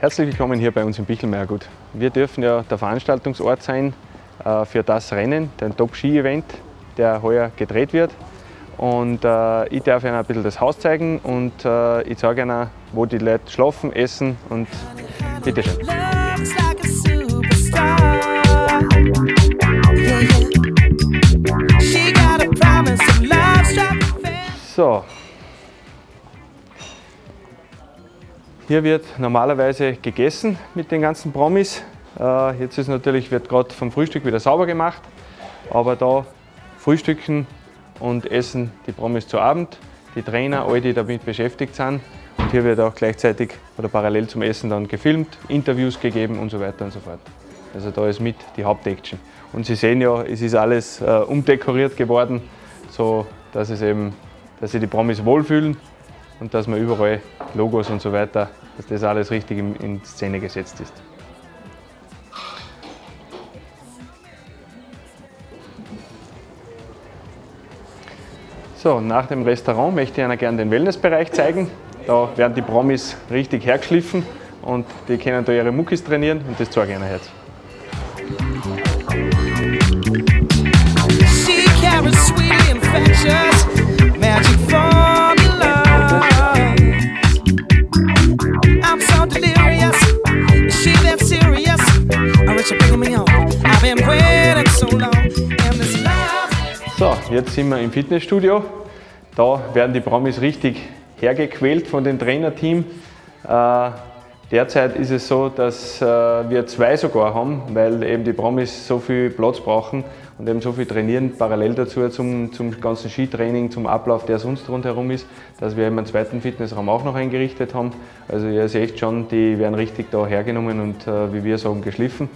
Herzlich willkommen hier bei uns im Bichelmeiergut. Wir dürfen ja der Veranstaltungsort sein äh, für das Rennen, den Top-Ski-Event, der heuer gedreht wird. Und äh, ich darf Ihnen ein bisschen das Haus zeigen und äh, ich zeige Ihnen, wo die Leute schlafen, essen und bitteschön. Looks like Hier wird normalerweise gegessen mit den ganzen Promis. Äh, Jetzt ist natürlich, wird gerade vom Frühstück wieder sauber gemacht. Aber da frühstücken und essen die Promis zu Abend. Die Trainer, alle, die damit beschäftigt sind. Und hier wird auch gleichzeitig oder parallel zum Essen dann gefilmt, Interviews gegeben und so weiter und so fort. Also da ist mit die Hauptaction. Und Sie sehen ja, es ist alles äh, umdekoriert geworden, so dass es eben, dass sich die Promis wohlfühlen und dass man überall Logos und so weiter, dass das alles richtig in, Szene gesetzt ist. So, nach dem Restaurant möchte ich Ihnen gerne den Wellnessbereich zeigen. Da werden die Promis richtig hergeschliffen und die können da ihre Muckis trainieren und das zeige ich Ihnen jetzt. She jetzt sind wir im Fitnessstudio. Da werden die Promis richtig hergequält von dem Trainerteam. Äh, derzeit ist es so, dass äh, wir zwei sogar haben, weil eben die Promis so viel Platz brauchen und eben so viel trainieren, parallel dazu zum, zum ganzen Skitraining, zum Ablauf, der sonst rundherum ist, dass wir eben einen zweiten Fitnessraum auch noch eingerichtet haben. Also ihr seht schon, die werden richtig da hergenommen und äh, wie wir sagen, geschliffen.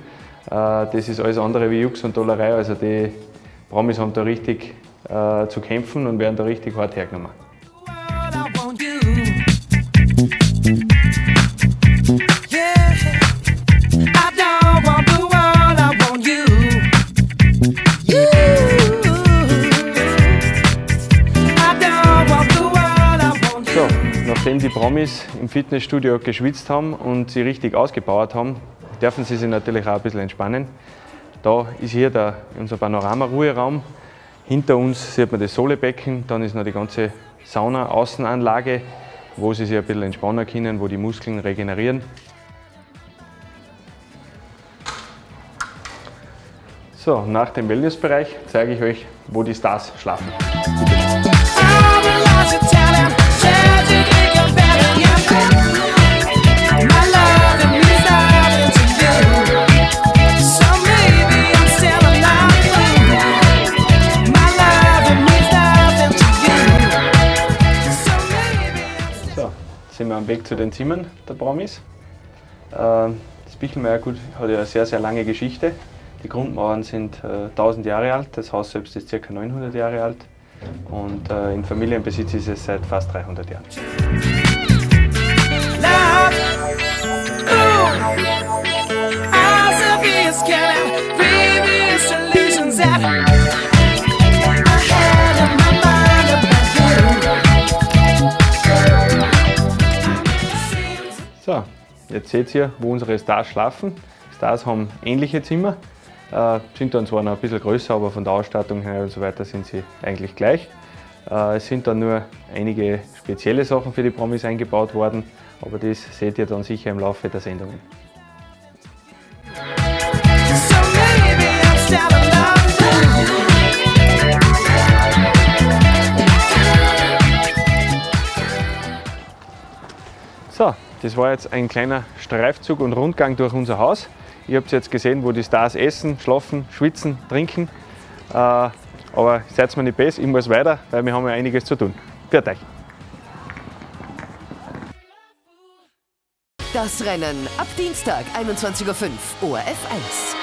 Das ist alles andere wie Jux und Dollerei. Also die Promis haben da richtig äh, zu kämpfen und werden da richtig hart hergenommen. nachdem die Promis im Fitnessstudio geschwitzt haben und sie richtig ausgepowert haben, dürfen sie sich natürlich auch ein bisschen entspannen. Da ist hier der, unser Panorama-Ruheraum. Hinter uns sieht man das Sohlebecken, dann ist noch die ganze Sauna-Außenanlage, wo sie sich ein bisschen entspannen können, wo die Muskeln regenerieren. So, nach dem Wellnessbereich zeige ich euch, wo die Stars schlafen. Am Weg zu den Zimmern der Promis. Äh, Das Bichelmeiergut hat ja eine sehr, sehr lange Geschichte. Die Grundmauern sind äh, 1000 Jahre alt, das Haus selbst ist ca. 900 Jahre alt und äh, in Familienbesitz ist es seit fast 300 Jahren. love. So, jetzt seht ihr, wo unsere Stars schlafen. Stars haben ähnliche Zimmer, äh, sind dann zwar noch ein bisschen größer, aber von der Ausstattung her und so weiter sind sie eigentlich gleich. Äh, es sind dann nur einige spezielle Sachen für die Promis eingebaut worden, aber das seht ihr dann sicher im Laufe der Sendungen. So das war jetzt ein kleiner Streifzug und Rundgang durch unser Haus. Ihr habt jetzt gesehen, wo die Stars essen, schlafen, schwitzen, trinken. Äh, aber seid mir nicht besser, ich muss weiter, weil wir haben ja einiges zu tun. Für euch. Das Rennen ab Dienstag 21.05 Uhr ORF 1.